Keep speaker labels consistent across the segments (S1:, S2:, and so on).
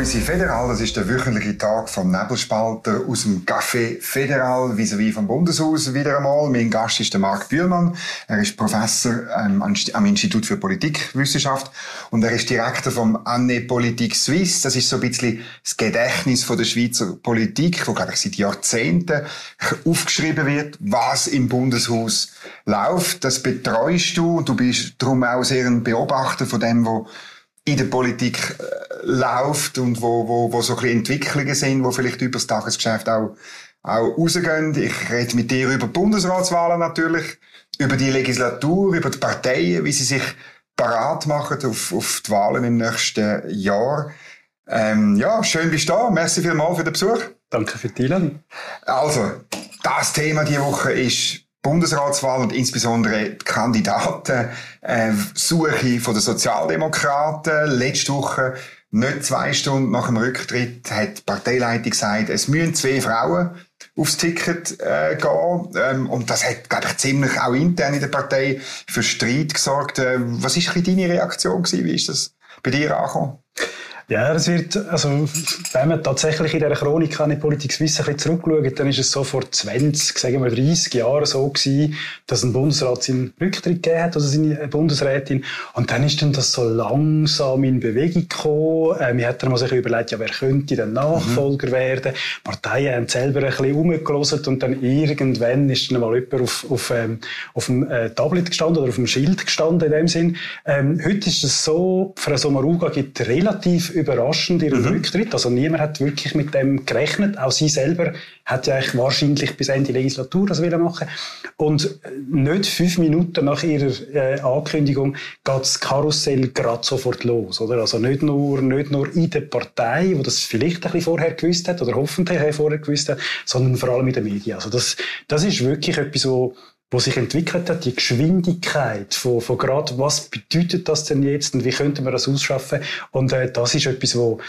S1: Häusi Federal, das ist der wöchentliche Tag vom Nebelspalter aus dem Café Federal vis-à-vis vom Bundeshaus wieder einmal. Mein Gast ist der Marc Bühlmann. Er ist Professor ähm, am Institut für Politikwissenschaft und er ist Direktor vom Anne Politik Suisse. Das ist so ein bisschen das Gedächtnis von der Schweizer Politik, wo glaube ich seit Jahrzehnten aufgeschrieben wird, was im Bundeshaus läuft. Das betreust du und du bist darum auch sehr ein Beobachter von dem, was in der Politik äh, läuft und wo, wo, wo so ein bisschen Entwicklungen sind, wo vielleicht über das Tagesgeschäft auch, auch rausgehen. Ich rede mit dir über die Bundesratswahlen natürlich, über die Legislatur, über die Parteien, wie sie sich parat machen auf, auf die Wahlen im nächsten Jahr. Ähm, ja, schön bist du da. Merci vielmals für den Besuch.
S2: Danke für die Einladung.
S1: Also, das Thema diese Woche ist Bundesratswahl und insbesondere die Kandidatensuche äh, von den Sozialdemokraten. Letzte Woche, nicht zwei Stunden nach dem Rücktritt, hat die Parteileitung gesagt, es müssen zwei Frauen aufs Ticket äh, gehen. Ähm, und das hat, glaube ich, ziemlich auch intern in der Partei für Streit gesorgt. Äh, was ist deine Reaktion gewesen? Wie ist das bei dir angekommen?
S2: Ja, das wird, also, wenn man tatsächlich in dieser Chronik an die Politik Suisse ein bisschen zurückschaut, dann ist es so vor 20, sagen wir 30 Jahren so gewesen, dass ein Bundesrat seinen Rücktritt gegeben hat, also seine Bundesrätin. Und dann ist dann das so langsam in Bewegung gekommen. Äh, wir hatten sich überlegt, ja, wer könnte dann Nachfolger mhm. werden? Die Parteien haben selber ein bisschen rumgelesen und dann irgendwann ist dann mal jemand auf, auf, ähm, auf dem äh, Tablet gestanden oder auf dem Schild gestanden in dem Sinn. Ähm, heute ist es so, Frau Sommaruga gibt relativ überraschend ihren mhm. Rücktritt. Also niemand hat wirklich mit dem gerechnet. Auch sie selber hat ja eigentlich wahrscheinlich bis Ende Legislatur das wieder machen. Und nicht fünf Minuten nach ihrer äh, Ankündigung geht das Karussell gerade sofort los, oder? Also nicht nur, nicht nur in der Partei, wo das vielleicht ein bisschen vorher gewusst hat oder hoffentlich vorher gewusst hat, sondern vor allem in den Medien. Also das, das ist wirklich etwas, wo wo sich entwickelt hat, die Geschwindigkeit von, von gerade, was bedeutet das denn jetzt und wie könnte man das ausschaffen? Und äh, das ist etwas, wo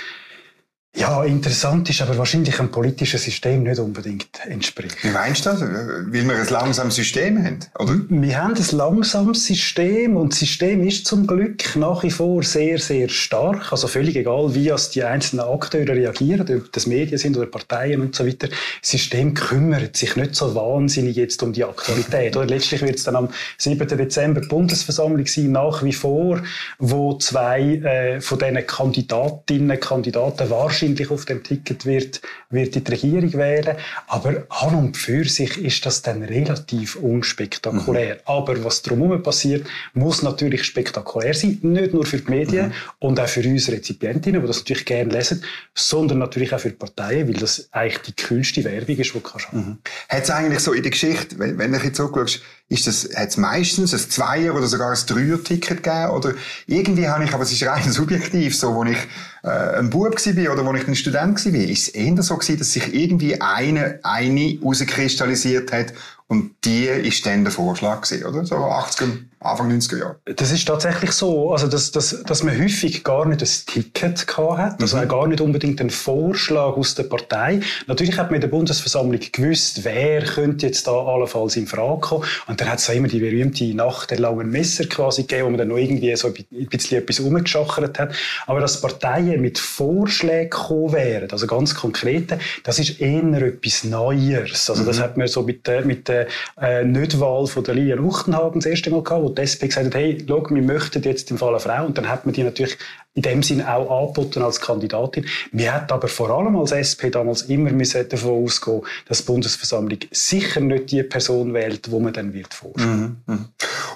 S2: ja, interessant ist, aber wahrscheinlich ein politisches System nicht unbedingt entspricht.
S1: Wie meinst du das? Weil wir ein langsames System haben, oder?
S2: Wir haben ein langsames System und das System ist zum Glück nach wie vor sehr, sehr stark. Also völlig egal, wie als die einzelnen Akteure reagieren, ob das Medien sind oder Parteien und so weiter. Das System kümmert sich nicht so wahnsinnig jetzt um die Aktualität. Oder letztlich wird es dann am 7. Dezember Bundesversammlung sein, nach wie vor, wo zwei äh, von diesen Kandidatinnen, Kandidaten wahrscheinlich wahrscheinlich auf dem Ticket wird, wird die Regierung wählen. Aber an und für sich ist das dann relativ unspektakulär. Mhm. Aber was drumherum passiert, muss natürlich spektakulär sein. Nicht nur für die Medien mhm. und auch für uns Rezipientinnen, die das natürlich gerne lesen, sondern natürlich auch für die Parteien, weil das eigentlich die kühlste Werbung ist, die du kannst
S1: mhm. Hat es eigentlich so in der Geschichte, wenn, wenn du jetzt zurückschaust, ist das, hat es meistens ein Zweier- oder sogar ein Dreier-Ticket gegeben? Oder irgendwie habe ich, aber es ist rein subjektiv, so, wo ich äh, ein Bub war oder wo ich ein Student war, ist es eher so gewesen, dass sich irgendwie eine, eine rauskristallisiert hat und die ist dann der Vorschlag gewesen, oder? So 80 Anfang 90er Jahre.
S2: Das ist tatsächlich so, also dass, dass, dass man häufig gar nicht ein Ticket gehabt hat, also mhm. gar nicht unbedingt einen Vorschlag aus der Partei. Natürlich hat man in der Bundesversammlung gewusst, wer könnte jetzt da allenfalls in Frage kommen. Und dann hat es immer die berühmte Nacht der langen Messer quasi gegeben, wo man dann noch irgendwie so ein bisschen etwas umgeschachert hat. Aber dass Parteien mit Vorschlägen gekommen wären, also ganz konkrete, das ist eher etwas Neues. Also das mhm. hat man so mit der, mit der äh, Nichtwahl von der Lilian Uchtenhagen das erste Mal gehabt, die SP gesagt hat, hey, schau, wir möchten jetzt im Fall eine Frau. Und dann hat man die natürlich in dem Sinn auch angeboten als Kandidatin. Wir hätten aber vor allem als SP damals immer müssen davon ausgehen, dass die Bundesversammlung sicher nicht die Person wählt, wo man dann wird vorstellen.
S1: Mhm, mhm.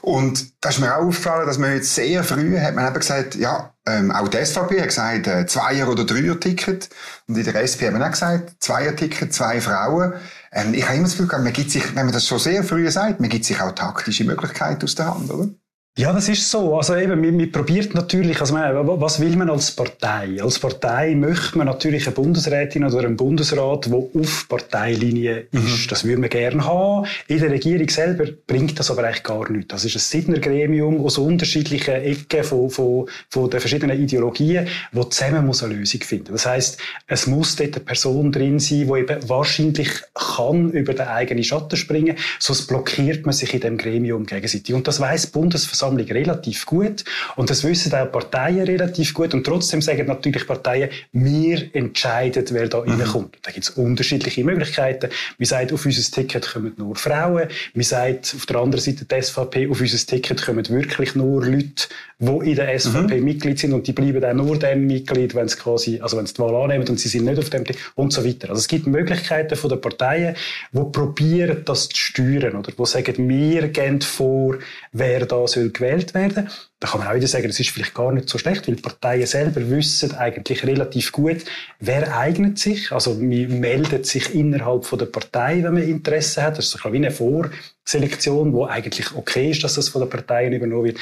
S1: Und da ist mir auch aufgefallen, dass man jetzt sehr früh hat man eben gesagt, ja, ähm, auch die SVP hat gesagt, äh, Zweier- oder Dreier-Ticket. Und in der SP haben wir auch gesagt, Zweier-Ticket, zwei Frauen. Ähm, ich habe immer das Gefühl, man gibt sich, wenn man das schon sehr früh sagt, man gibt sich auch taktische Möglichkeiten aus der Hand, oder?
S2: Ja, das ist so. Also eben, man, man probiert natürlich, also man, was will man als Partei? Als Partei möchte man natürlich eine Bundesrätin oder einen Bundesrat, der auf Parteilinie ist. Mhm. Das würde man gerne haben. In der Regierung selber bringt das aber eigentlich gar nichts. Das ist ein Siedner-Gremium aus unterschiedlichen Ecken von, von, von den verschiedenen Ideologien, wo zusammen muss eine Lösung finden. Das heißt, es muss dort eine Person drin sein, die eben wahrscheinlich kann über den eigenen Schatten springen, sonst blockiert man sich in dem Gremium gegenseitig. Und das weiss Bundesversammlung Bundesversammlung relativ gut und das wissen auch Parteien relativ gut und trotzdem sagen natürlich Parteien, wir entscheiden, wer da mhm. reinkommt. Da gibt es unterschiedliche Möglichkeiten. Wir sagen, auf unser Ticket kommen nur Frauen. Wir sagen auf der anderen Seite die SVP, auf unser Ticket kommen wirklich nur Leute, die in der SVP mhm. Mitglied sind und die bleiben dann nur dann Mitglied, wenn sie quasi, also wenn sie die Wahl annehmen und sie sind nicht auf dem Ticket und so weiter. Also es gibt Möglichkeiten von den Parteien, die probieren, das zu steuern oder die sagen, wir gehen vor, wer da soll gewählt werden. Da kann man auch wieder sagen, das ist vielleicht gar nicht so schlecht, weil die Parteien selber wissen eigentlich relativ gut, wer eignet sich. Also man meldet sich innerhalb von der Partei, wenn man Interesse hat. Das ist so wie eine Vorselektion, wo eigentlich okay ist, dass das von den Parteien übernommen wird.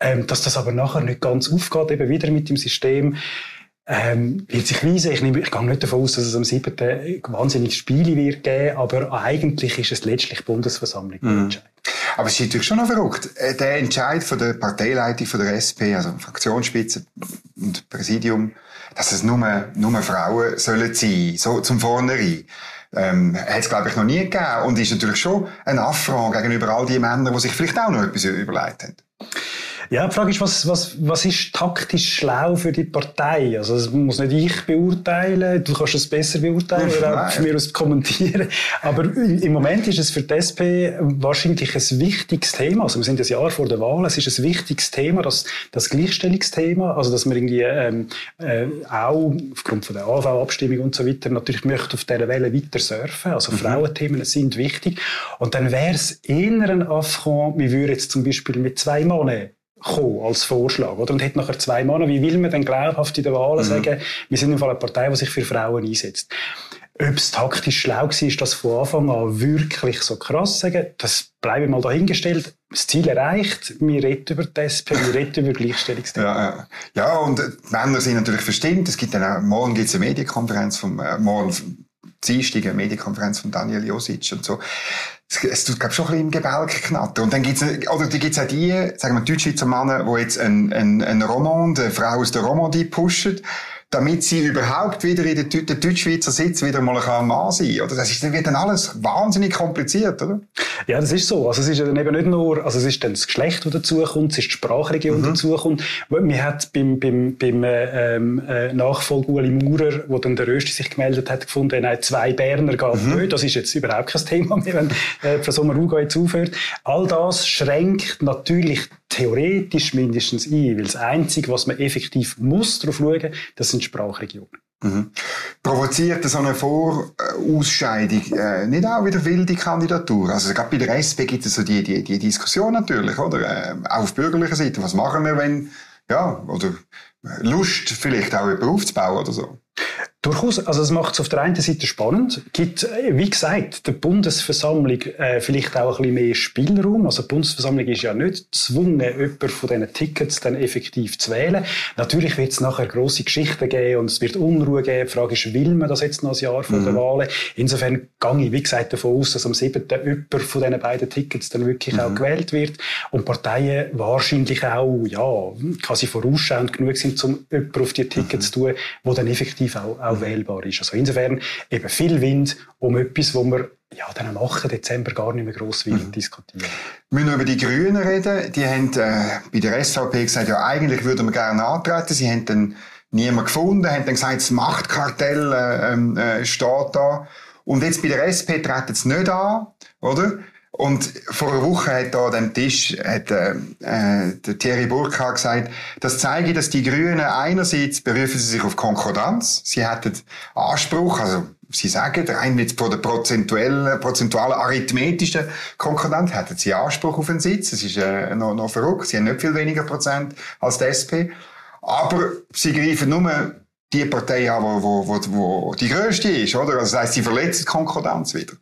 S2: Ähm, dass das aber nachher nicht ganz aufgeht, eben wieder mit dem System, ähm, wird sich weisen. Ich, nehme, ich gehe nicht davon aus, dass es am 7. wahnsinnig Spiele wird geben, aber eigentlich ist es letztlich die Bundesversammlung,
S1: mhm. Aber es ist natürlich schon noch verrückt. Äh, der Entscheid von der Parteileitung von der SP, also Fraktionsspitze und Präsidium, dass es nur, nur Frauen sollen sein, so zum Vornherein. Ähm, hat es, glaube ich, noch nie gegeben. Und ist natürlich schon ein Affront gegenüber all die Männern, die sich vielleicht auch noch etwas überlegt haben.
S2: Ja, die Frage ist, was, was, was ist taktisch schlau für die Partei? Also, das muss nicht ich beurteilen. Du kannst es besser beurteilen oder auch mir aus kommentieren. Aber im Moment ist es für die SP wahrscheinlich ein wichtiges Thema. Also, wir sind ein Jahr vor der Wahl. Es ist ein wichtiges Thema, das, das Gleichstellungsthema. Also, dass man irgendwie, ähm, äh, auch aufgrund von der AV-Abstimmung und so weiter natürlich möchte auf dieser Welle weiter surfen. Also, mhm. Frauenthemen sind wichtig. Und dann wäre es eher ein Affront, wir würden jetzt zum Beispiel mit zwei Männern kommen als Vorschlag. Oder? Und hat nachher zwei Männer. Wie will man denn glaubhaft in der Wahlen mhm. sagen, wir sind im Fall eine Partei, die sich für Frauen einsetzt? Ob es taktisch schlau war, das von Anfang an wirklich so krass sagen, das bleibe mal dahingestellt. Das Ziel erreicht, wir reden über die SP, wir reden über Gleichstellungsthemen.
S1: Ja, ja. ja, und die Männer sind natürlich verstimmt. Es gibt dann auch, morgen gibt es eine Medienkonferenz vom, äh, morgen Dienstag eine Medienkonferenz von Daniel Josic und so es tut, glaube schon ein bisschen im Gebälk knattern. Und dann gibt's, oder die gibt's auch die, sagen wir, Deutschschweizer Männer, die jetzt ein, ein, ein Romand, eine Frau aus der Romandie pushen damit sie überhaupt wieder in den, den Deutschschweizer Sitz wieder mal ein Mann sein oder? Das ist, dann wird dann alles wahnsinnig kompliziert, oder?
S2: Ja, das ist so. Also es ist dann eben nicht nur, also es ist dann das Geschlecht, das dazukommt, es ist die Sprachregion, die mhm. dazukommt. Man hat beim, beim, beim ähm, äh, Nachfolger Uli Maurer, wo dann der Rösti sich gemeldet hat, gefunden, nein, zwei Berner geht mhm. nicht. Das ist jetzt überhaupt kein Thema mehr, wenn äh, Frau Sommer-Ruga jetzt aufhört. All das schränkt natürlich theoretisch mindestens ein, weil das Einzige, was man effektiv muss darauf schauen, das sind Sprachregionen.
S1: Mhm. Provoziert so eine Vorausscheidung äh, nicht auch wieder wilde Kandidatur? Also gerade bei der SP gibt es so die, die, die Diskussion natürlich, oder? Äh, auch auf bürgerlicher Seite. Was machen wir, wenn, ja, oder Lust vielleicht auch jemanden aufzubauen oder so?
S2: Durchaus, also es macht es auf der einen Seite spannend, gibt, äh, wie gesagt, der Bundesversammlung äh, vielleicht auch ein bisschen mehr Spielraum. Also die Bundesversammlung ist ja nicht gezwungen, jemanden von diesen Tickets dann effektiv zu wählen. Natürlich wird es nachher grosse Geschichten geben und es wird Unruhe geben. Die Frage ist, will man das jetzt noch ein Jahr vor mhm. der Wahlen? Insofern gehe ich, wie gesagt, davon aus, dass am 7. jemand von diesen beiden Tickets dann wirklich mhm. auch gewählt wird und Parteien wahrscheinlich auch, ja, quasi vorausschauend genug sind, um jemanden auf die Tickets mhm. zu tun, wo dann effektiv auch, auch auch wählbar ist. Also insofern eben viel Wind um etwas, wo wir ja, dann am 8. Dezember gar nicht mehr gross mhm. diskutieren.
S1: Wir müssen über die Grünen reden. Die haben äh, bei der SVP gesagt, ja, eigentlich würden wir gerne antreten. Sie haben dann niemand gefunden, haben dann gesagt, das Machtkartell äh, ähm, äh, steht da. Und jetzt bei der SP treten sie nicht an, oder? Und vor einer Woche hat da an dem Tisch hat, äh, äh, der Thierry Burkhardt gesagt, das zeige, dass die Grünen einerseits berufen sie sich auf Konkordanz, sie hätten Anspruch, also sie sagen, rein mit von der prozentuellen, prozentualen arithmetischen Konkordanz hätten sie Anspruch auf einen Sitz. Das ist äh, noch, noch verrückt. Sie haben nicht viel weniger Prozent als die SP. Aber sie greifen nur die Partei an, wo, wo, wo die grösste ist, oder? Also das heisst, sie verletzen die Konkordanz wieder.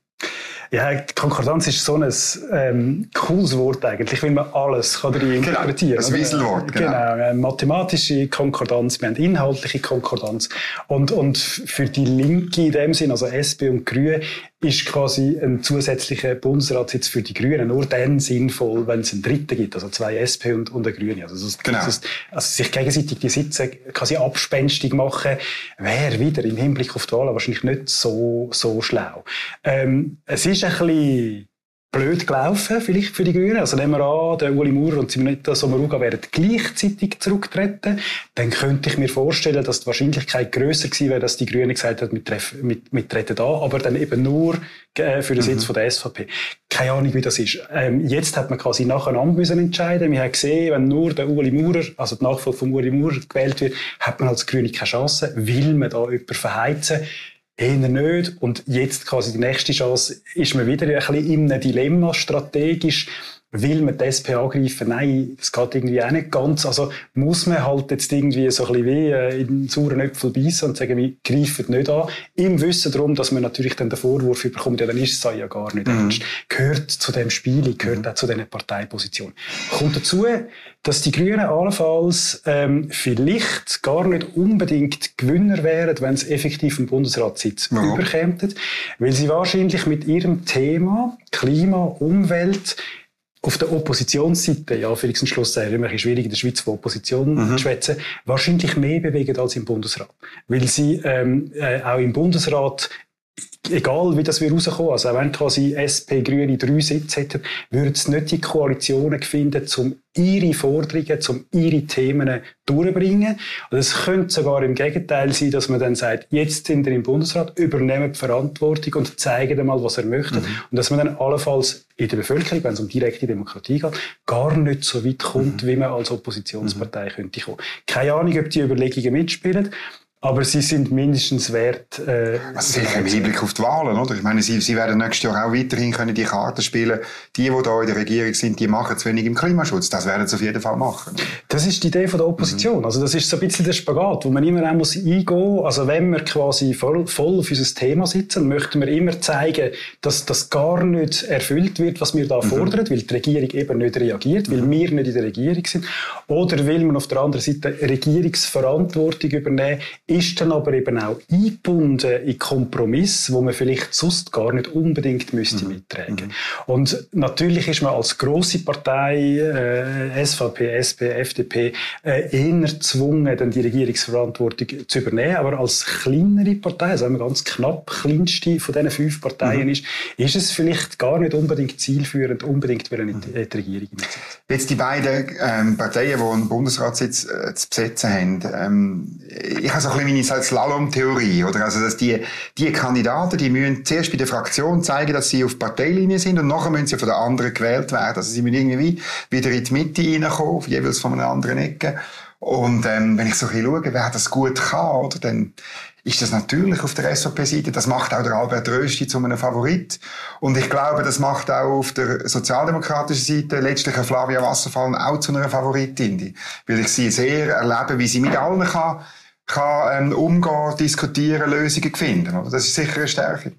S2: Ja, Konkordanz ist so ein ähm, cooles Wort eigentlich, weil man alles kann darin genau, interpretieren
S1: kann. Ein Wieselwort,
S2: genau. genau. Mathematische Konkordanz, wir haben inhaltliche Konkordanz. Und, und für die Linke in dem Sinn, also SP und Grüne, ist quasi ein zusätzlicher Bundesratssitz für die Grünen nur dann sinnvoll, wenn es einen dritten gibt, also zwei SP und, und eine Grüne. Also, das, genau. das, also sich gegenseitig die Sitze quasi abspenstig machen, wäre wieder im Hinblick auf die Wahlen wahrscheinlich nicht so, so schlau. Ähm, es ist ein bisschen blöd gelaufen, vielleicht für die Grünen. Also nehmen wir an, der Uli Maurer und Simonetta Sommaruga werden gleichzeitig zurücktreten. Dann könnte ich mir vorstellen, dass die Wahrscheinlichkeit grösser gewesen wäre, dass die Grünen gesagt hätten, wir, wir, wir treten da, aber dann eben nur äh, für den Sitz mhm. von der SVP. Keine Ahnung, wie das ist. Ähm, jetzt hat man quasi nacheinander müssen entscheiden. Wir haben gesehen, wenn nur der Uli Maurer, also die Nachfolge von Uli Maurer gewählt wird, hat man als Grüne keine Chance. Will man da jemanden verheizen? Eher nicht. Und jetzt quasi die nächste Chance ist man wieder ein bisschen in einem Dilemma strategisch will man die SP angreifen? Nein, das geht irgendwie auch nicht ganz. Also muss man halt jetzt irgendwie so ein bisschen wie äh, in den sauren Äpfel beißen und sagen, wir greifen nicht an. Im Wissen darum, dass man natürlich dann den Vorwurf bekommt, ja, dann ist es ja gar nicht mhm. ernst. Gehört zu dem Spiel, gehört mhm. auch zu diesen Parteipositionen. Kommt dazu, dass die Grünen allenfalls ähm, vielleicht gar nicht unbedingt Gewinner wären, wenn sie effektiv einen Bundesratssitz ja. überkämen, weil sie wahrscheinlich mit ihrem Thema Klima, Umwelt auf der Oppositionsseite, ja, für den Schluss ist immer schwierig in der Schweiz von Opposition mhm. zu schwätzen, wahrscheinlich mehr bewegen als im Bundesrat. Weil sie ähm, äh, auch im Bundesrat egal wie das wir rauskommen, also auch wenn quasi SP, Grüne drei Sitze hätten, würden es nicht die Koalitionen finden, um ihre Forderungen, um ihre Themen durchzubringen. Und es könnte sogar im Gegenteil sein, dass man dann sagt, jetzt sind wir im Bundesrat, übernehmen die Verantwortung und zeigen einmal, was er möchte. Mhm. Und dass man dann allenfalls in der Bevölkerung, wenn es um direkte Demokratie geht, gar nicht so weit kommt, mhm. wie man als Oppositionspartei mhm. könnte kommen. Keine Ahnung, ob die Überlegungen mitspielen. Aber sie sind mindestens wert. Äh,
S1: also sicher im Hinblick auf die Wahlen, oder? Ich meine, sie, sie werden nächstes Jahr auch weiterhin können die Karten spielen. Die, die da in der Regierung sind, die machen zu wenig im Klimaschutz. Das werden sie auf jeden Fall machen.
S2: Das ist die Idee von der Opposition. Mhm. Also das ist so ein bisschen der Spagat, wo man immer auch muss eingehen. Also wenn wir quasi voll, voll auf unser Thema sitzen, möchten wir immer zeigen, dass das gar nicht erfüllt wird, was wir da mhm. fordern, weil die Regierung eben nicht reagiert, weil mhm. wir nicht in der Regierung sind. Oder will man auf der anderen Seite Regierungsverantwortung übernehmen ist dann aber eben auch eingebunden in Kompromiss, wo man vielleicht sonst gar nicht unbedingt müsste mhm. mittragen. Mhm. Und natürlich ist man als große Partei äh, SVP, SP, FDP äh, eher gezwungen, dann die Regierungsverantwortung zu übernehmen. Aber als kleinere Partei, also wenn man ganz knapp kleinste von diesen fünf Parteien mhm. ist, ist es vielleicht gar nicht unbedingt zielführend, unbedingt in die, mhm. die Regierung
S1: mitsetzen. Jetzt die beiden ähm, Parteien, die einen Bundesratssitz äh, zu besetzen haben, ähm, ich habe so ein bisschen meine Slalom-Theorie, oder? Also, dass die, die Kandidaten, die müssen zuerst bei der Fraktion zeigen, dass sie auf Parteilinie sind und nachher müssen sie von den anderen gewählt werden. Also, sie müssen irgendwie wieder in die Mitte reinkommen, jeweils von einer anderen Ecke. Und, ähm, wenn ich so ein bisschen schaue, wer das gut kann, oder? Dann, ist das natürlich auf der SVP-Seite. Das macht auch der Albert Rösti zu einem Favorit. Und ich glaube, das macht auch auf der sozialdemokratischen Seite letztlich Flavia Wasserfallen auch zu einer Favoritin. Weil ich sie sehr erlebe, wie sie mit allen kann kann ähm, umgehen, diskutieren, Lösungen finden. Oder? Das ist sicher eine Stärke.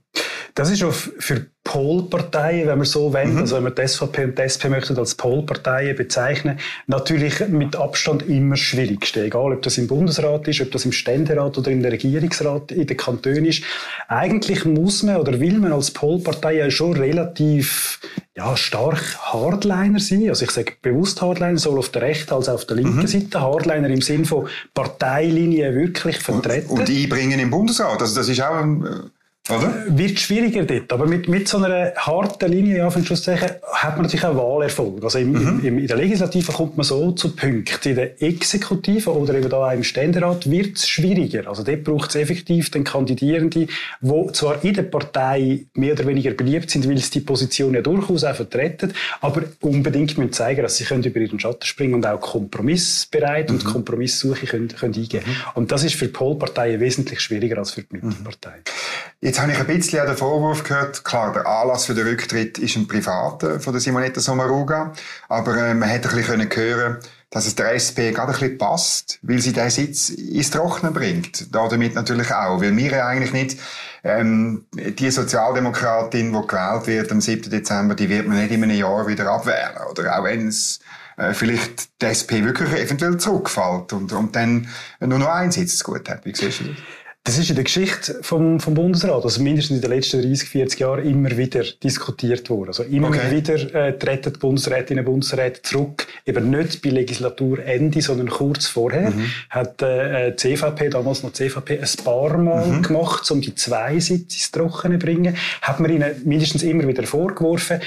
S2: Das ist auch für Polparteien, wenn man so wendet, mhm. also wenn man die SVP und die SP möchten als Polparteien bezeichnen, natürlich mit Abstand immer schwierigste. Egal, ob das im Bundesrat ist, ob das im Ständerat oder der Regierungsrat in den Kantonen ist. Eigentlich muss man oder will man als Polpartei ja schon relativ ja, stark Hardliner sein. Also ich sage bewusst Hardliner, sowohl auf der rechten als auch auf der linken mhm. Seite. Hardliner im Sinn von Parteilinien wirklich vertreten.
S1: Und, und einbringen im Bundesrat. Also das ist auch ein
S2: oder? Wird schwieriger dort. Aber mit, mit so einer harten Linie, ja, hat man natürlich auch Wahlerfolg. Also im, mhm. im, in der Legislative kommt man so zu Punkten. In der Exekutive oder eben da im Ständerat wird es schwieriger. Also dort braucht es effektiv den Kandidierenden, die zwar in der Partei mehr oder weniger beliebt sind, weil sie die Position ja durchaus auch vertreten, aber unbedingt müssen zeigen, dass sie können über ihren Schatten springen und auch kompromissbereit mhm. und Kompromisssuche können, können eingehen können. Mhm. Und das ist für Polparteien wesentlich schwieriger als für die Mittelparteien.
S1: Jetzt habe ich ein bisschen an den Vorwurf gehört, klar, der Anlass für den Rücktritt ist ein privater von der Simonetta Sommaruga, aber äh, man hätte ein bisschen hören dass es der SP gerade ein bisschen passt, weil sie den Sitz ins Trockene bringt. Da damit natürlich auch, weil wir eigentlich nicht ähm, die Sozialdemokratin, die gewählt wird am 7. Dezember, die wird man nicht in einem Jahr wieder abwählen. Oder auch wenn es äh, vielleicht die SP wirklich eventuell zurückfällt und, und dann nur noch einen Sitz gut hat. Wie siehst du das?
S2: Das ist in der Geschichte vom, vom Bundesrat, also mindestens in den letzten 30, 40 Jahren immer wieder diskutiert worden. Also immer okay. wieder äh, treten die Bundesrätinnen und Bundesräte zurück, eben nicht bei Legislaturende, sondern kurz vorher. Mhm. Hat äh, die CVP, damals noch die CVP, ein paar Mal mhm. gemacht, um die zwei Sitze ins Trockene zu bringen. Hat man ihnen mindestens immer wieder vorgeworfen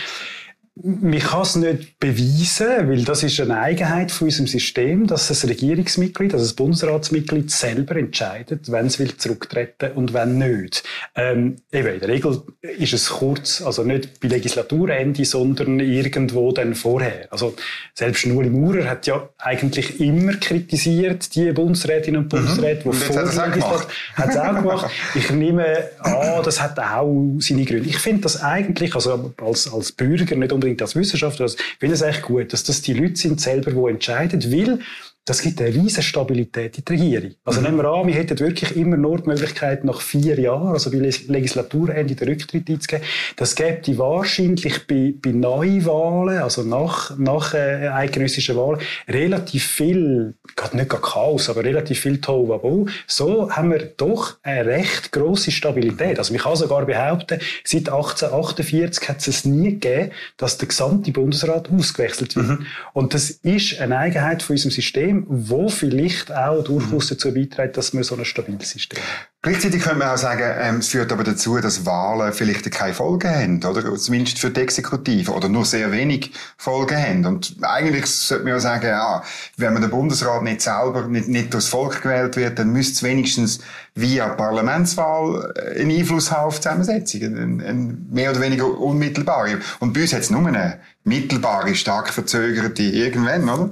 S2: man kann es nicht beweisen, weil das ist eine Eigenheit von unserem System, dass das Regierungsmitglied, also das Bundesratsmitglied selber entscheidet, wenn es will zurücktreten und wenn nicht. Ähm, eben, in der Regel ist es kurz, also nicht bei Legislaturende, sondern irgendwo dann vorher. Also selbst Nuli Maurer hat ja eigentlich immer kritisiert, die Bundesrätinnen und Bundesräte,
S1: mhm. die vor
S2: hat es auch gemacht. Ich nehme an, das hat auch seine Gründe. Ich finde das eigentlich, also als, als Bürger nicht unbedingt unbedingt als Wissenschaftler. Also ich finde es echt gut, dass das die Leute sind selber, die entscheiden, weil das gibt eine riesige Stabilität in der Regierung. Also mhm. nehmen wir an, wir hätten wirklich immer nur die Möglichkeit, nach vier Jahren, also bei Legislaturende, den Rücktritt einzugeben. Das gäbe die wahrscheinlich bei, bei Neuwahlen, also nach, nach äh, eidgenössischen Wahlen, relativ viel, gerade nicht gar Chaos, aber relativ viel Tohuwabohu. So haben wir doch eine recht grosse Stabilität. Also man kann sogar behaupten, seit 1848 hat es nie gegeben, dass der gesamte Bundesrat ausgewechselt wird. Mhm. Und das ist eine Eigenheit von unserem System System, wo vielleicht auch durchaus dazu beiträgt, dass wir so ein stabiles System haben.
S1: Gleichzeitig könnte man auch sagen, ähm, es führt aber dazu, dass Wahlen vielleicht keine Folgen haben, oder? Zumindest für die Exekutive, oder nur sehr wenig Folgen haben. Und eigentlich sollte man ja sagen, ja, wenn man der Bundesrat nicht selber, nicht, nicht durchs Volk gewählt wird, dann müsste es wenigstens via Parlamentswahl äh, einen Einfluss haben auf die Zusammensetzung. Ein, ein mehr oder weniger unmittelbare. Und bei uns hat es nur eine mittelbare, stark verzögerte irgendwann, oder?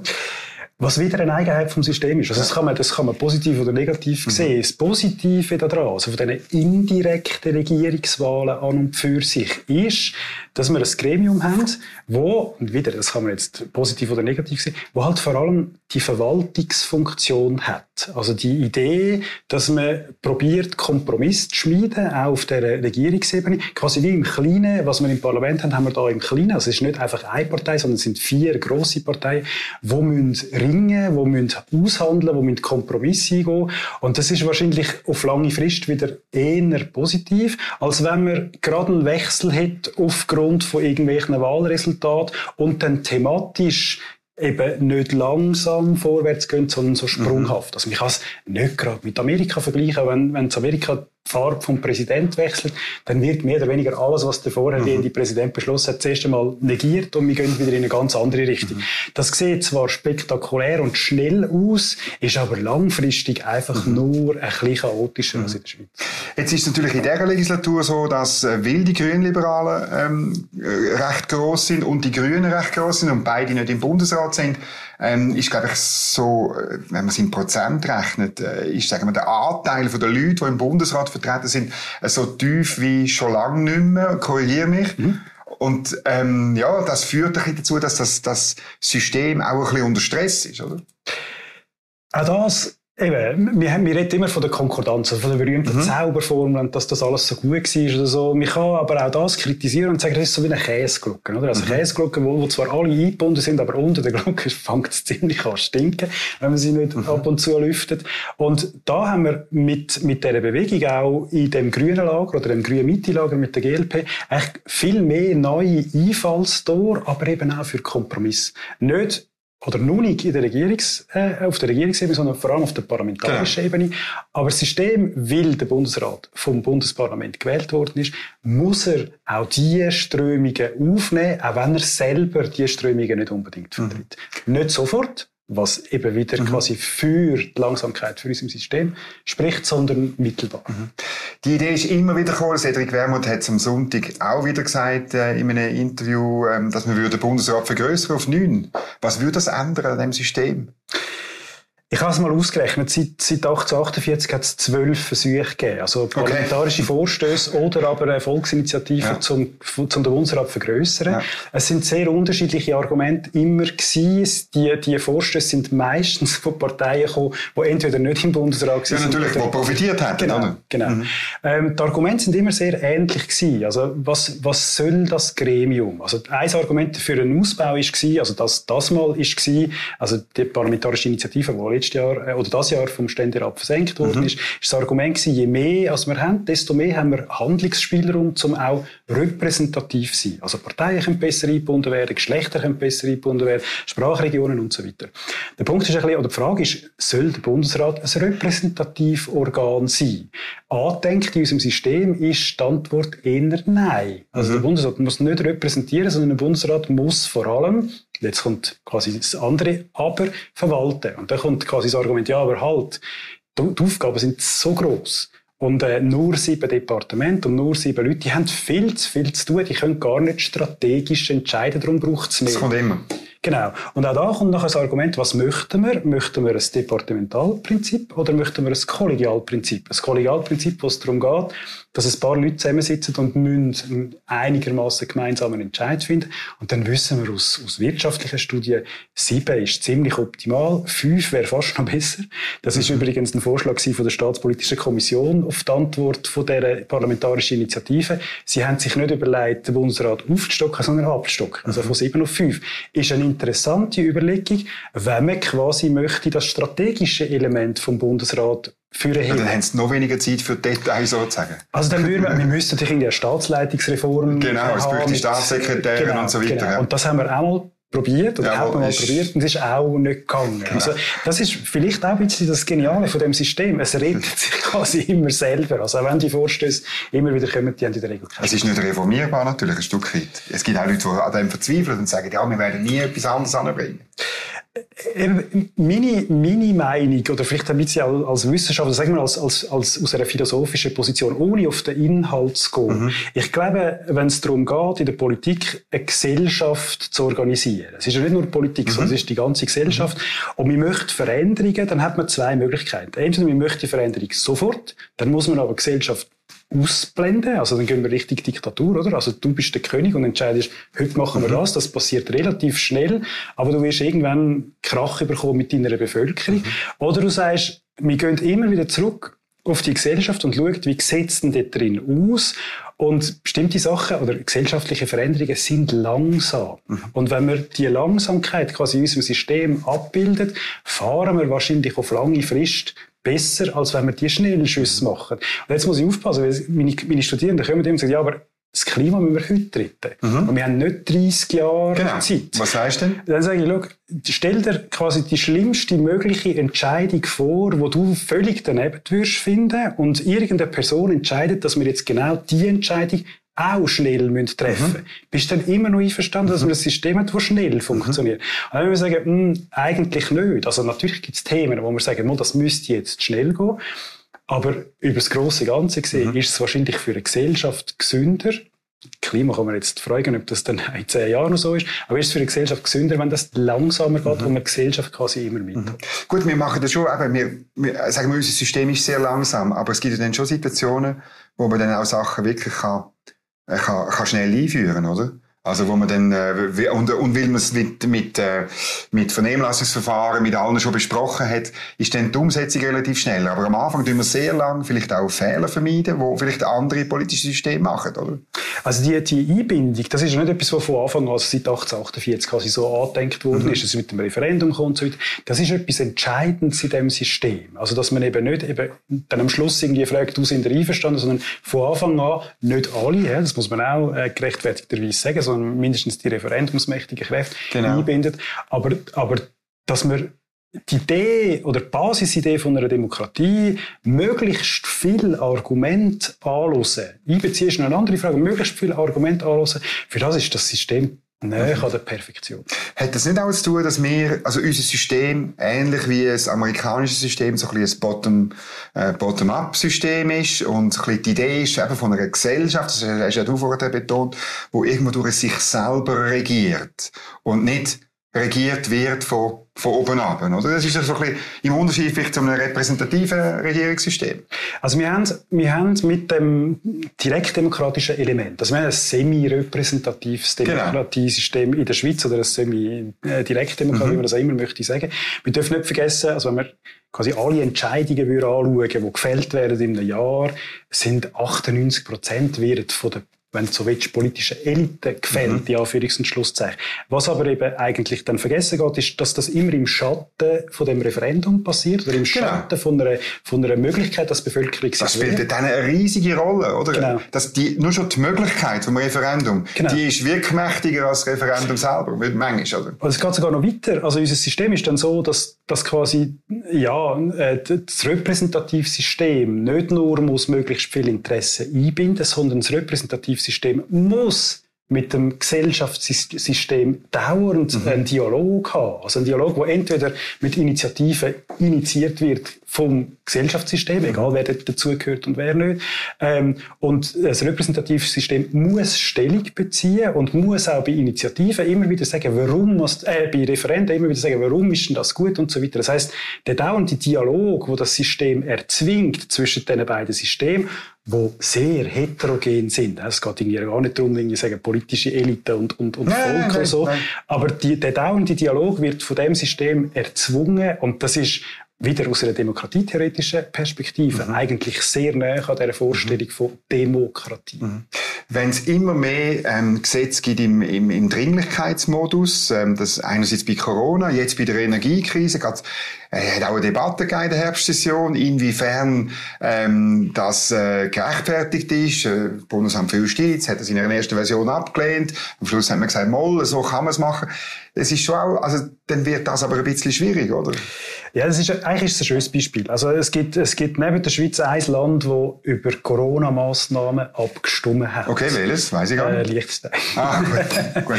S2: Was wieder eine Eigenheit vom System ist. Also das kann man, das kann man positiv oder negativ mhm. sehen. Das Positive daran, also von diesen indirekten Regierungswahlen an und für sich, ist, dass wir ein Gremium haben, wo, und wieder, das kann man jetzt positiv oder negativ sehen, wo halt vor allem die Verwaltungsfunktion hat. Also die Idee, dass man probiert, Kompromiss zu schmieden, auch auf der Regierungsebene. Quasi wie im Kleinen, was wir im Parlament haben, haben wir da im Kleinen. Also es ist nicht einfach eine Partei, sondern es sind vier grosse Parteien, die müssen ringen, die müssen aushandeln, die müssen Kompromisse eingehen. Und das ist wahrscheinlich auf lange Frist wieder eher positiv, als wenn man gerade einen Wechsel hat aufgrund von irgendwelchen Wahlresultaten und dann thematisch eben nicht langsam vorwärts gehen, sondern so sprunghaft. Mhm. Also man kann es nicht gerade mit Amerika vergleichen, wenn, wenn Amerika Farbe vom Präsident wechselt, dann wird mehr oder weniger alles, was der vorhergehende mhm. Präsident beschlossen hat, zuerst einmal negiert und wir gehen wieder in eine ganz andere Richtung. Mhm. Das sieht zwar spektakulär und schnell aus, ist aber langfristig einfach mhm. nur ein bisschen chaotischer als in der Schweiz.
S1: Jetzt ist es natürlich in dieser Legislatur so, dass äh, wilde Grünliberalen ähm, äh, recht groß sind und die Grünen recht groß sind und beide nicht im Bundesrat sind ähm, ist, glaube ich, so, äh, wenn man es in Prozent rechnet, ist, sagen wir, der Anteil der Leute, die im Bundesrat vertreten sind, äh, so tief wie schon lange nicht mehr. Korrigiere mich. Mhm. Und ähm, ja, das führt ein bisschen dazu, dass das, das System auch ein bisschen unter Stress ist, oder?
S2: Auch das Eben, wir, wir reden immer von der Konkordanz, also von der berühmten mhm. Zauberformel und dass das alles so gut war oder so. Man kann aber auch das kritisieren und sagen, das ist so wie eine Käseglocke, oder? Also mhm. Käseglocke, wo, wo zwar alle eingebunden sind, aber unter der Glocke fängt es ziemlich an stinken, wenn man sie nicht mhm. ab und zu lüftet. Und da haben wir mit, mit dieser Bewegung auch in dem grünen Lager oder dem grünen Mitte-Lager mit der GLP eigentlich viel mehr neue Einfallstore, aber eben auch für Kompromiss. Nicht oder nur nicht in der Regierungs, äh, auf der Regierungsebene, sondern vor allem auf der parlamentarischen genau. Ebene. Aber das System, weil der Bundesrat vom Bundesparlament gewählt worden ist, muss er auch diese Strömungen aufnehmen, auch wenn er selber diese Strömungen nicht unbedingt vertritt. Mhm. Nicht sofort, was eben wieder mhm. quasi für die Langsamkeit für unser System spricht, sondern mittelbar. Mhm.
S1: Die Idee ist immer wieder gekommen. Cedric Wermuth hat es am Sonntag auch wieder gesagt äh, in einem Interview, ähm, dass man den Bundesrat vergrößern auf neun. Was würde das ändern an dem System?
S2: Ich habe es mal ausgerechnet. Seit, seit 1848 hat es zwölf Versuche gegeben. Also parlamentarische okay. Vorstöße oder aber eine Volksinitiative ja. zum, zum den Bundesrat vergrößern. Ja. Es sind sehr unterschiedliche Argumente immer gewesen. Die, die Vorstöße sind meistens von Parteien gekommen, die entweder nicht im Bundesrat
S1: waren. Ja, natürlich, die profitiert haben.
S2: Genau, genau. Mhm. Ähm, die Argumente sind immer sehr ähnlich gewesen. Also, was, was soll das Gremium? Also, ein Argument für einen Ausbau ist gewesen, also das, das mal ist gewesen, also die parlamentarische Initiative, die letztes Jahr äh, oder das Jahr vom Ständerat versenkt worden mhm. ist, ist das Argument gewesen, je mehr als wir haben, desto mehr haben wir Handlungsspielraum, um auch repräsentativ zu sein. Also Parteien können besser eingebunden werden, Geschlechter können besser eingebunden werden, Sprachregionen und so weiter. Der Punkt ist ein bisschen, oder die Frage ist, soll der Bundesrat ein repräsentatives Organ sein? Andenkt in unserem System ist die Antwort eher nein. Also mhm. der Bundesrat muss nicht repräsentieren, sondern der Bundesrat muss vor allem Jetzt kommt quasi das andere, aber verwalten. Und dann kommt quasi das Argument, ja, aber halt, die Aufgaben sind so groß und äh, nur sieben Departemente und nur sieben Leute, die haben viel zu viel zu tun, die können gar nicht strategisch entscheiden, darum braucht es mehr.
S1: Das kommt immer.
S2: Genau. Und auch da kommt noch ein Argument, was möchten wir? Möchten wir ein Departementalprinzip oder möchten wir ein Kollegialprinzip? Ein Kollegialprinzip, wo es darum geht, dass ein paar Leute zusammensitzen und müssen einigermaßen gemeinsamen Entscheid finden. Und dann wissen wir aus, aus wirtschaftlichen Studien, sieben ist ziemlich optimal, fünf wäre fast noch besser. Das ist mhm. übrigens ein Vorschlag von der Staatspolitischen Kommission auf die Antwort von dieser parlamentarischen Initiative. Sie haben sich nicht überlegt, den Bundesrat aufzustocken, sondern abzustocken. Also von sieben auf fünf. Ist eine interessante Überlegung, wenn man quasi möchte, das strategische Element vom Bundesrat führen
S1: ja, Dann haben sie noch weniger Zeit für Details sozusagen.
S2: Also dann würden wir, wir müssten natürlich in der Staatsleitungsreform
S1: Genau, es braucht die Staatssekretäre
S2: genau,
S1: und so weiter.
S2: Genau. Und das haben wir auch mal probiert oder ja, hat man mal probiert und es ist auch nicht gegangen. Genau. Also das ist vielleicht auch ein bisschen das Geniale von dem System. Es redet sich quasi immer selber. Also auch wenn die Vorstöße immer wieder kommen, die haben in der Regel
S1: keine Es ist nicht reformierbar natürlich, ein Stück weit. Es gibt auch Leute, die an dem verzweifeln und sagen, ja, wir werden nie etwas anderes anbringen.
S2: Meine, meine Meinung, oder vielleicht ein bisschen als Wissenschaftler, sagen wir als, als, als aus einer philosophischen Position, ohne auf den Inhalt zu gehen. Mhm. Ich glaube, wenn es darum geht, in der Politik eine Gesellschaft zu organisieren, es ist ja nicht nur Politik, mhm. sondern es ist die ganze Gesellschaft, mhm. und man möchte Veränderungen, dann hat man zwei Möglichkeiten. Entweder man möchte die Veränderung sofort, dann muss man aber die Gesellschaft ausblenden. Also dann gehen wir Richtung Diktatur, oder? Also du bist der König und entscheidest, heute machen wir mhm. das. Das passiert relativ schnell, aber du wirst irgendwann Krach bekommen mit deiner Bevölkerung. Mhm. Oder du sagst, wir gehen immer wieder zurück auf die Gesellschaft und schauen, wie sieht es denn dort drin aus? Und bestimmte Sachen oder gesellschaftliche Veränderungen sind langsam. Mhm. Und wenn wir die Langsamkeit quasi in unserem System abbildet, fahren wir wahrscheinlich auf lange Frist besser, als wenn wir die Schnellschüsse machen. Und jetzt muss ich aufpassen, weil meine, meine Studierenden kommen und sagen, ja, aber das Klima müssen wir heute retten. Mhm. Und wir haben nicht 30 Jahre genau. Zeit.
S1: Was sagst du denn?
S2: Dann sage ich, schau, stell dir quasi die schlimmste mögliche Entscheidung vor, wo du völlig daneben wirst finden und irgendeine Person entscheidet, dass wir jetzt genau die Entscheidung auch schnell müssen treffen müssen. Mhm. Bist du dann immer noch einverstanden, dass mhm. wir ein System haben, das schnell funktioniert? Mhm. Und dann würden wir sagen, mh, hm, eigentlich nicht. Also natürlich gibt es Themen, wo wir sagen, das müsste jetzt schnell gehen. Aber über das grosse Ganze gesehen mhm. ist es wahrscheinlich für eine Gesellschaft gesünder. Klima kann man jetzt fragen, ob das dann in zehn Jahren noch so ist. Aber ist es für eine Gesellschaft gesünder, wenn das langsamer geht mhm. und eine Gesellschaft quasi immer mit? Mhm.
S1: Gut, wir machen das schon, eben, wir, wir, sagen wir, unser System ist sehr langsam, aber es gibt ja dann schon Situationen, wo man dann auch Sachen wirklich kann, äh, kann, kann schnell einführen, oder? Also wo man dann äh, und, und weil man es mit mit äh, mit Vernehmlassungsverfahren mit allen schon besprochen hat, ist dann die Umsetzung relativ schnell. Aber am Anfang tun wir sehr lang vielleicht auch Fehler vermeiden, wo vielleicht andere politische Systeme machen, oder?
S2: Also die, die Einbindung, das ist ja nicht etwas, was von Anfang an, also seit 1848 quasi so angedenkt worden mhm. ist, dass es mit dem Referendum kommt so weiter. Das ist etwas Entscheidendes in dem System. Also dass man eben nicht eben dann am Schluss irgendwie fragt, du sind einverstanden, sondern von Anfang an nicht alle, ja, das muss man auch äh, gerechtfertigterweise sagen, sondern mindestens die referendumsmächtigen Kräfte genau. einbindet. Aber, aber dass man die Idee oder die Basisidee von einer Demokratie, möglichst viel Argument anhören. Einbeziehen ist eine andere Frage. Möglichst viel Argument anhören. Für das ist das System näher an der Perfektion.
S1: Hat das nicht auch zu tun, dass wir, also unser System, ähnlich wie das amerikanische System, so ein bisschen ein Bottom, äh, Bottom-up-System ist und so ein bisschen die Idee ist eben von einer Gesellschaft, das hast ja du vorher betont, wo irgendwo durch sich selber regiert und nicht regiert wird von, von oben ab. Oder? Das ist ja so ein bisschen im Unterschied vielleicht zu einem repräsentativen Regierungssystem.
S2: Also wir haben, wir haben mit dem direktdemokratischen Element, also wir haben ein semi-repräsentatives genau. Demokratiesystem genau. in der Schweiz oder ein semi-direktdemokratie, mhm. wie man das auch immer möchte sagen. Wir dürfen nicht vergessen, also wenn wir quasi alle Entscheidungen anschauen, die gefällt werden in einem Jahr, sind 98 Prozent von der wenn du so willst, politischen Elite gefällt, mhm. die Anführungs- und Schlusszeichen. Was aber eben eigentlich dann vergessen geht, ist, dass das immer im Schatten von dem Referendum passiert oder im genau. Schatten von, einer, von einer Möglichkeit, dass die Bevölkerung
S1: sich Das spielt dann eine riesige Rolle, oder? Genau. Dass die, nur schon die Möglichkeit vom Referendum, genau. die ist wirkmächtiger als das Referendum selber, manchmal, oder?
S2: Und es geht sogar noch weiter. Also unser System ist dann so, dass, dass quasi, ja, äh, das repräsentative System nicht nur muss möglichst viel Interesse einbinden, sondern das repräsentative System muss mit dem Gesellschaftssystem dauernd mhm. einen Dialog haben. Also ein Dialog, der entweder mit Initiativen initiiert wird vom Gesellschaftssystem, egal wer dazugehört und wer nicht. Ähm, und das repräsentative System muss Stellung beziehen und muss auch bei Initiativen immer wieder sagen, warum äh, bei Referenden immer wieder sagen, warum ist denn das gut und so weiter. Das heißt, der dauernde Dialog, wo das System erzwingt zwischen den beiden Systemen, wo sehr heterogen sind. Es geht irgendwie gar nicht darum, irgendwie sagen, politische Elite und, und, und nein, Volk nein, und so. Nein. Aber die, der dauernde Dialog wird von dem System erzwungen und das ist wieder aus einer demokratietheoretischen Perspektive mhm. eigentlich sehr nah an dieser Vorstellung mhm. von Demokratie. Mhm.
S1: Wenn es immer mehr ähm, Gesetze gibt im, im, im Dringlichkeitsmodus, ähm, das einerseits bei Corona, jetzt bei der Energiekrise, es äh, hat auch eine Debatte in der Herbstsession, inwiefern ähm, das äh, gerechtfertigt ist. Äh, Bundesamt für Justiz hat das in der ersten Version abgelehnt. Am Schluss hat man gesagt, moll, so kann man es machen. Es ist schon auch, also dann wird das aber ein bisschen schwierig, oder?
S2: Ja, das ist, eigentlich ist es ein schönes Beispiel. Also es gibt, es gibt neben der Schweiz ein Land, das über Corona-Massnahmen abgestimmt hat.
S1: Okay, welches? Weiß ich gar nicht.
S2: Äh, Liechtenstein. Ah, gut. gut.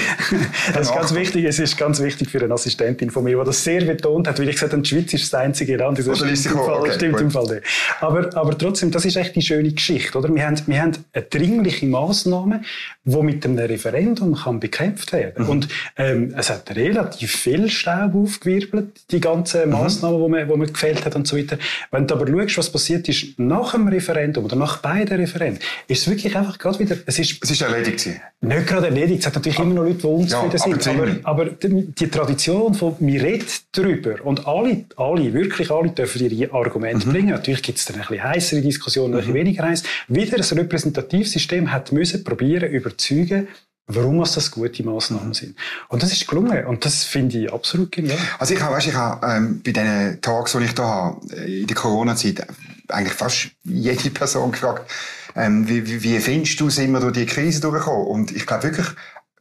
S2: das ist ganz wichtig. Es ist ganz wichtig für eine Assistentin von mir, die das sehr betont hat, weil ich gesagt habe, die Schweiz ist das einzige Land. Das
S1: Oder ist im Fall, okay,
S2: stimmt im Fall nicht. Aber, aber trotzdem, das ist echt die schöne Geschichte, oder? Wir haben, wir haben eine dringliche Massnahme, die mit einem Referendum kann bekämpft werden. Mhm. Und ähm, es hat relativ viel Staub aufgewirbelt, die ganzen Massnahmen. Mhm die man, die man gefällt hat und so weiter. Wenn du aber schaust, was passiert ist nach dem Referendum oder nach beiden Referenden, ist es wirklich einfach gerade wieder,
S1: es ist, es ist erledigt.
S2: Nicht gerade erledigt. Es hat natürlich aber, immer noch Leute, die unzufrieden ja, sind. Aber, aber, die, die, Tradition von, wir reden darüber und alle, alle, wirklich alle dürfen ihre Argumente mhm. bringen. Natürlich gibt es dann ein bisschen heissere Diskussionen, ein bisschen mhm. weniger heiß. Wieder ein Repräsentativsystem hat müssen probieren, überzeugen, warum das gute Massnahmen sind. Und das ist gelungen. Und das finde ich absolut genial.
S1: Also ich habe, weißt, ich habe ähm, bei diesen Tagen, die ich da habe, äh, in der Corona-Zeit, eigentlich fast jede Person gefragt, ähm, wie, wie, wie findest du, sind wir durch die Krise durchgekommen? Und ich glaube wirklich,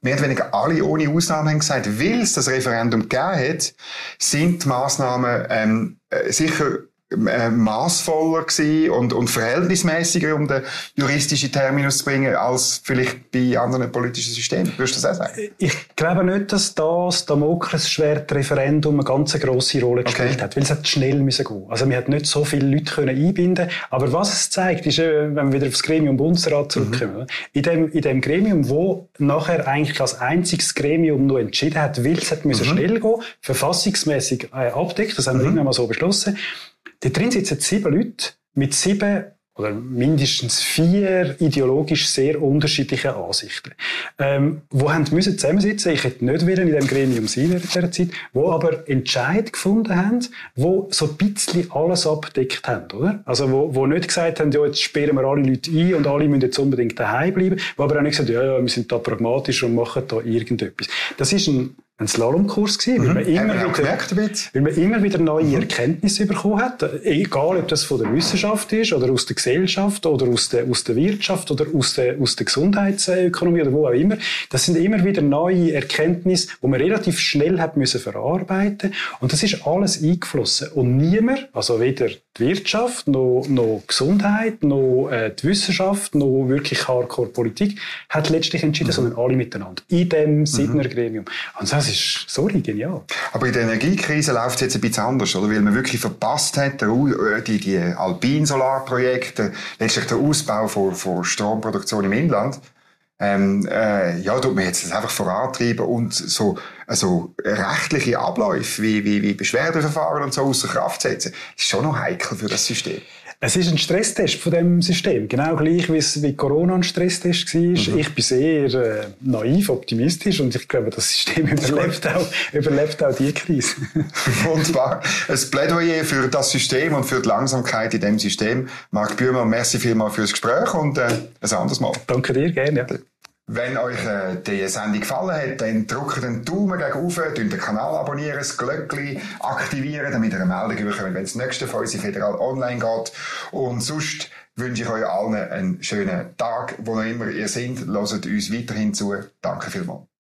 S1: mehr oder weniger alle ohne Ausnahme haben gesagt, weil es das Referendum gegeben hat, sind die Massnahmen ähm, äh, sicher äh, maßvoller gewesen und, und verhältnismäßiger, um den juristischen Terminus zu bringen, als vielleicht bei anderen politischen Systemen. Würdest du das auch sagen?
S2: Ich glaube nicht, dass das Damoklesschwert-Referendum eine ganz grosse Rolle gespielt okay. hat, weil es hat schnell müssen gehen. Also man hat nicht so viele Leute können einbinden Aber was es zeigt, ist, äh, wenn wir wieder aufs Gremium Bundesrat zurückkommen, mhm. in, dem, in dem Gremium, wo nachher eigentlich als einziges Gremium nur entschieden hat, weil es hat müssen mhm. schnell gehen, verfassungsmäßig äh, abdeckt, das haben wir mhm. irgendwann mal so beschlossen, da drin sitzen sieben Leute mit sieben oder mindestens vier ideologisch sehr unterschiedlichen Ansichten, ähm, wo haben müssen zusammensitzen. Ich hätte nicht wollen in dem Gremium sein in dieser Zeit, wo aber Entscheid gefunden haben, wo so ein bisschen alles abdeckt haben, oder? Also wo, wo nicht gesagt haben, ja, jetzt sperren wir alle Leute ein und alle müssen jetzt unbedingt daheim bleiben, wo aber auch nicht gesagt, ja, ja, wir sind da pragmatisch und machen da irgendetwas. Das ist ein ein Slalomkurs gewesen, mhm. weil, man immer wieder, gemerkt, weil man immer wieder neue mhm. Erkenntnisse bekommen hat. Egal, ob das von der Wissenschaft ist, oder aus der Gesellschaft, oder aus der, aus der Wirtschaft, oder aus der, aus der Gesundheitsökonomie, oder wo auch immer. Das sind immer wieder neue Erkenntnisse, die man relativ schnell hat müssen verarbeiten. Und das ist alles eingeflossen. Und niemand, also weder die Wirtschaft, noch, noch Gesundheit, noch äh, die Wissenschaft, noch wirklich Hardcore-Politik, hat letztlich entschieden, mhm. sondern alle miteinander. In dem Sidner Gremium. Und das ist, sorry, genial.
S1: Aber in der Energiekrise läuft es jetzt ein bisschen anders, oder? Weil man wirklich verpasst hat, äh, die, die Alpin-Solarprojekte, letztlich der Ausbau von, von Stromproduktion im Inland, ähm, äh, ja, tut man jetzt das einfach vorantreiben und so, also rechtliche Abläufe wie, wie, wie Beschwerdeverfahren und so außer Kraft setzen, ist schon noch heikel für das System.
S2: Es ist ein Stresstest von dem System. Genau gleich, wie es wie Corona ein Stresstest war. Mhm. Ich bin sehr äh, naiv, optimistisch und ich glaube, das System überlebt auch, überlebt auch die Krise.
S1: Wunderbar. Ein Plädoyer für das System und für die Langsamkeit in dem System. Marc Bührmann, merci vielmals fürs Gespräch und äh, ein anderes Mal.
S2: Danke dir, gerne. Ja.
S1: Wenn euch äh, die Sendung gefallen hat, dann drückt den Daumen gegen rauf, den Kanal abonnieren, das Glöckchen aktivieren, damit ihr eine Meldung bekommt, wenn das nächste von uns Federal online geht. Und sonst wünsche ich euch allen einen schönen Tag, wo noch immer ihr seid. Hört uns weiterhin zu. Danke vielmals.